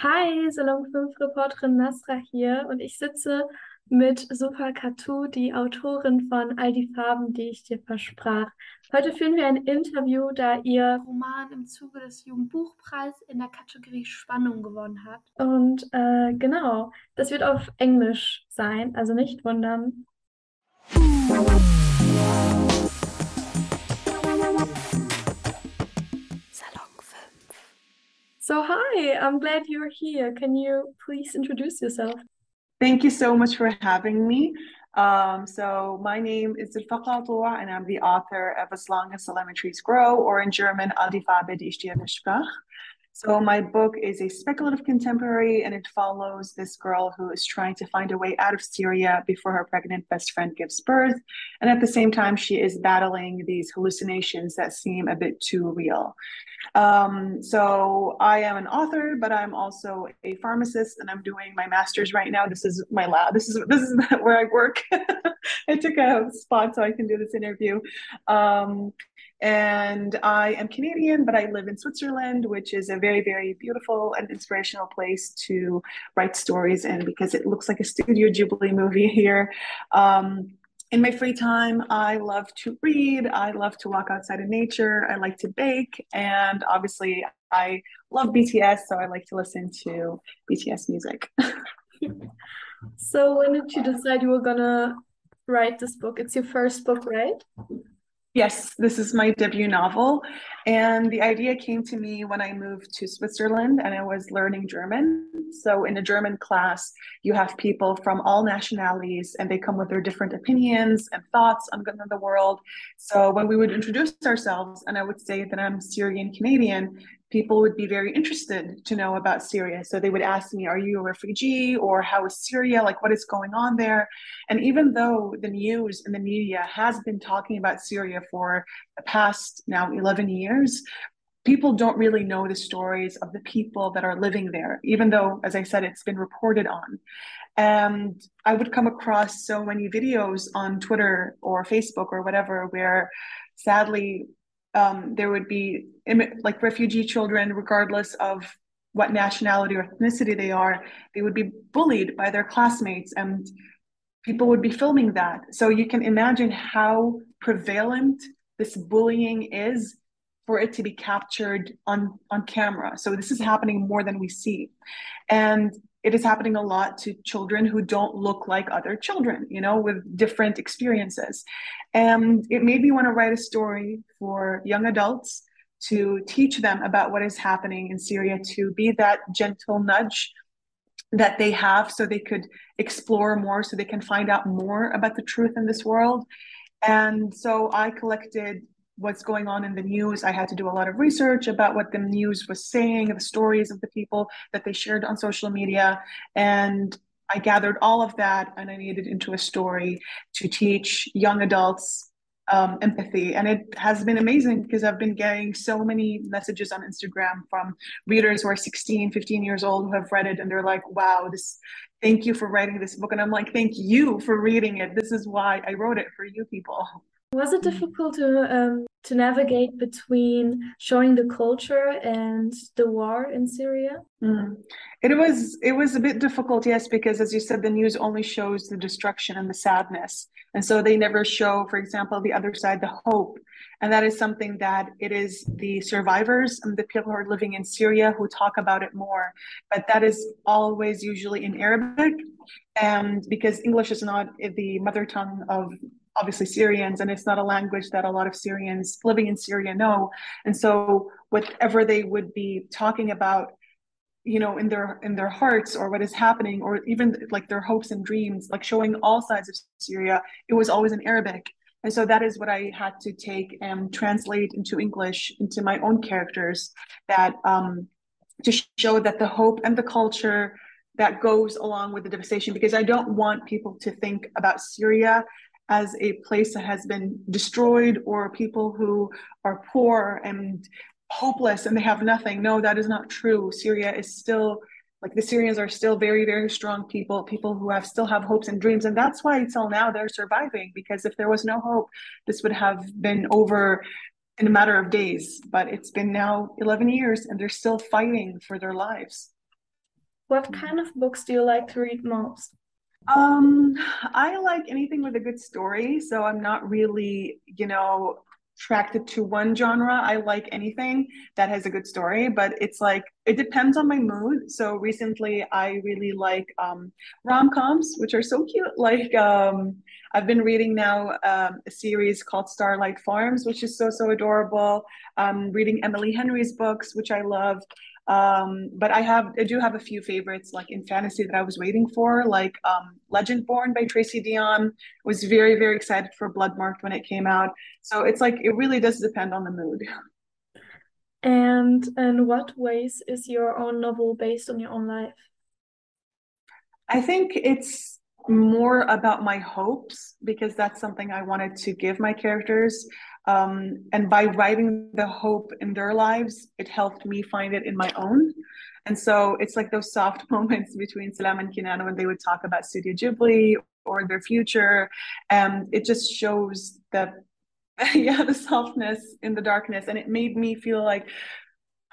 Hi, Salon 5 Reporterin Nasra hier und ich sitze mit Super Katou, die Autorin von All die Farben, die ich dir versprach. Heute führen wir ein Interview, da ihr Roman im Zuge des Jugendbuchpreises in der Kategorie Spannung gewonnen hat. Und äh, genau, das wird auf Englisch sein, also nicht wundern. So, hi, I'm glad you're here. Can you please introduce yourself? Thank you so much for having me. Um, so, my name is Zoulfa and I'm the author of As Long as Trees Grow, or in German, All die Farbe. So, my book is a speculative contemporary, and it follows this girl who is trying to find a way out of Syria before her pregnant best friend gives birth. And at the same time, she is battling these hallucinations that seem a bit too real. Um, so, I am an author, but I'm also a pharmacist, and I'm doing my master's right now. This is my lab. This is this is where I work. I took a spot so I can do this interview. Um, and I am Canadian, but I live in Switzerland, which is a very, very beautiful and inspirational place to write stories in because it looks like a Studio Ghibli movie here. Um, in my free time, I love to read. I love to walk outside in nature. I like to bake. And obviously, I love BTS, so I like to listen to BTS music. so, when did you decide you were going to write this book? It's your first book, right? Yes, this is my debut novel. And the idea came to me when I moved to Switzerland and I was learning German. So, in a German class, you have people from all nationalities and they come with their different opinions and thoughts on the world. So, when we would introduce ourselves, and I would say that I'm Syrian Canadian, people would be very interested to know about Syria. So they would ask me, Are you a refugee? Or how is Syria? Like, what is going on there? And even though the news and the media has been talking about Syria for the past now 11 years, people don't really know the stories of the people that are living there, even though, as I said, it's been reported on. And I would come across so many videos on Twitter or Facebook or whatever where sadly um, there would be like refugee children, regardless of what nationality or ethnicity they are, they would be bullied by their classmates and people would be filming that. So you can imagine how prevalent this bullying is for it to be captured on, on camera. So this is happening more than we see. And it is happening a lot to children who don't look like other children, you know, with different experiences. And it made me want to write a story for young adults to teach them about what is happening in Syria, to be that gentle nudge that they have so they could explore more, so they can find out more about the truth in this world. And so I collected what's going on in the news. I had to do a lot of research about what the news was saying, the stories of the people that they shared on social media. And I gathered all of that and I made it into a story to teach young adults um, empathy. And it has been amazing because I've been getting so many messages on Instagram from readers who are 16, 15 years old who have read it and they're like, wow, this, thank you for writing this book. And I'm like, thank you for reading it. This is why I wrote it for you people. Was it difficult to um, to navigate between showing the culture and the war in Syria? Mm. It was it was a bit difficult, yes, because as you said, the news only shows the destruction and the sadness, and so they never show, for example, the other side, the hope, and that is something that it is the survivors and the people who are living in Syria who talk about it more, but that is always usually in Arabic, and because English is not the mother tongue of obviously Syrians, and it's not a language that a lot of Syrians living in Syria know. And so, whatever they would be talking about, you know, in their in their hearts, or what is happening, or even like their hopes and dreams, like showing all sides of Syria, it was always in Arabic. And so that is what I had to take and translate into English into my own characters that um, to show that the hope and the culture that goes along with the devastation because I don't want people to think about Syria as a place that has been destroyed or people who are poor and hopeless and they have nothing. No, that is not true. Syria is still like the Syrians are still very, very strong people, people who have still have hopes and dreams. And that's why till now they're surviving, because if there was no hope, this would have been over in a matter of days. But it's been now 11 years and they're still fighting for their lives. What kind of books do you like to read most? Um, I like anything with a good story, so I'm not really, you know, attracted to one genre. I like anything that has a good story, but it's like it depends on my mood. So recently I really like um rom-coms, which are so cute. Like um I've been reading now um, a series called Starlight Farms, which is so so adorable. Um reading Emily Henry's books, which I love. Um, but I have I do have a few favorites like in fantasy that I was waiting for, like um, Legendborn by Tracy Deonn. Was very very excited for Bloodmarked when it came out. So it's like it really does depend on the mood. And in what ways is your own novel based on your own life? I think it's more about my hopes because that's something I wanted to give my characters. Um, and by writing the hope in their lives, it helped me find it in my own. And so it's like those soft moments between Salama and Kenan when they would talk about Studio Ghibli or their future. And it just shows that, yeah, the softness in the darkness. And it made me feel like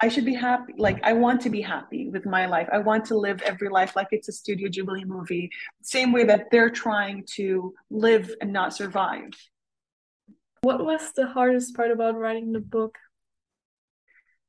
I should be happy. Like I want to be happy with my life. I want to live every life like it's a Studio Ghibli movie. Same way that they're trying to live and not survive. What was the hardest part about writing the book?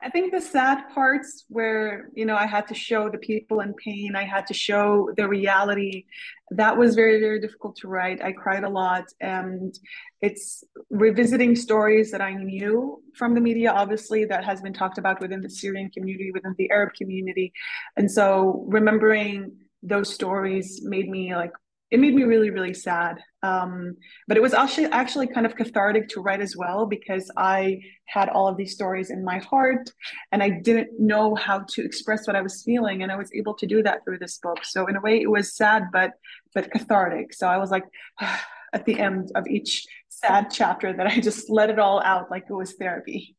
I think the sad parts where, you know, I had to show the people in pain, I had to show the reality, that was very, very difficult to write. I cried a lot. And it's revisiting stories that I knew from the media, obviously, that has been talked about within the Syrian community, within the Arab community. And so remembering those stories made me like it made me really really sad. Um, but it was actually actually kind of cathartic to write as well because i had all of these stories in my heart and i didn't know how to express what i was feeling and i was able to do that through this book. So in a way it was sad but but cathartic. So i was like at the end of each sad chapter that i just let it all out like it was therapy.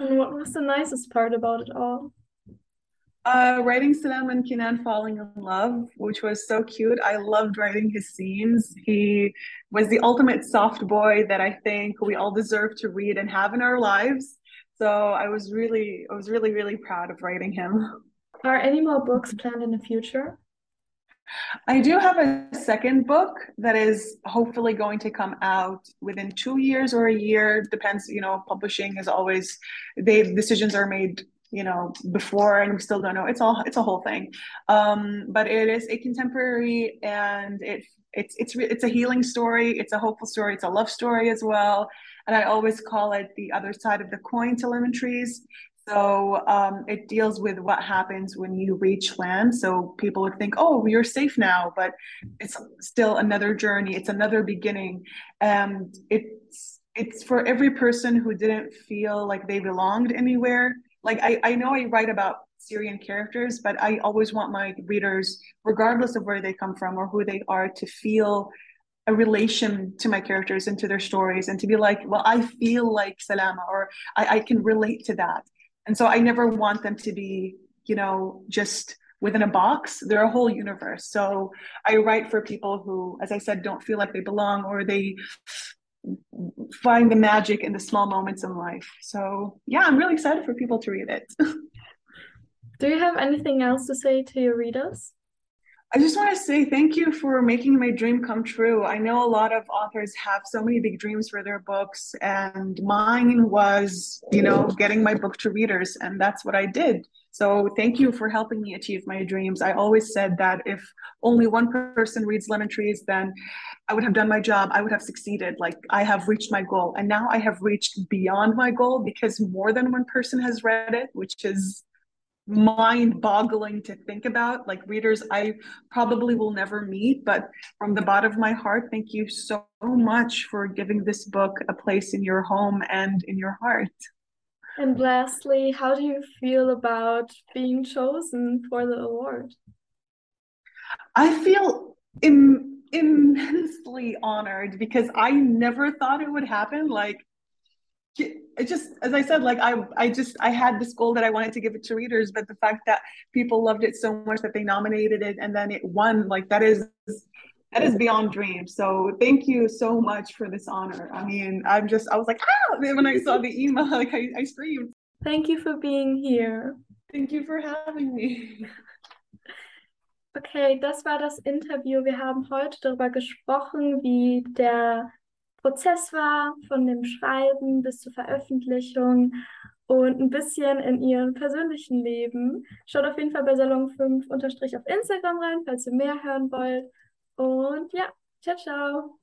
And what was the nicest part about it all uh, writing Salama and Kenan falling in love, which was so cute. I loved writing his scenes. He was the ultimate soft boy that I think we all deserve to read and have in our lives. So I was really, I was really, really proud of writing him. Are any more books planned in the future? I do have a second book that is hopefully going to come out within two years or a year. Depends, you know, publishing is always they decisions are made you know before and we still don't know. It's all it's a whole thing. Um but it is a contemporary and it it's it's it's a healing story. It's a hopeful story. It's a love story as well. And i always call it the other side of the coin trees. So um, it deals with what happens when you reach land. So people would think, oh, you're safe now, but it's still another journey. It's another beginning, and it's it's for every person who didn't feel like they belonged anywhere like I, I know I write about Syrian characters, but I always want my readers, regardless of where they come from or who they are, to feel a relation to my characters and to their stories and to be like, well, I feel like Salama or I, I can relate to that. And so I never want them to be, you know, just within a box. They're a whole universe. So I write for people who, as I said, don't feel like they belong or they find the magic in the small moments in life. So yeah, I'm really excited for people to read it. Do you have anything else to say to your readers? I just want to say thank you for making my dream come true. I know a lot of authors have so many big dreams for their books, and mine was, you know, getting my book to readers, and that's what I did. So thank you for helping me achieve my dreams. I always said that if only one person reads Lemon Trees, then I would have done my job. I would have succeeded. Like I have reached my goal. And now I have reached beyond my goal because more than one person has read it, which is mind boggling to think about. Like readers, I probably will never meet, but from the bottom of my heart, thank you so much for giving this book a place in your home and in your heart. And lastly, how do you feel about being chosen for the award? I feel Im- immensely honored because I never thought it would happen. Like, it just as i said like i i just i had this goal that i wanted to give it to readers but the fact that people loved it so much that they nominated it and then it won like that is that is beyond dreams so thank you so much for this honor. I mean i'm just i was like ah! When i saw the email like i, I screamed. Thank you for being here. Thank you for having me Okay, das war das Interview. Wir haben heute darüber gesprochen, wie der Prozess war, von dem Schreiben bis zur Veröffentlichung und ein bisschen in ihrem persönlichen Leben. Schaut auf jeden Fall bei Salon 5 unterstrich auf Instagram rein, falls ihr mehr hören wollt. Und ja, ciao, ciao.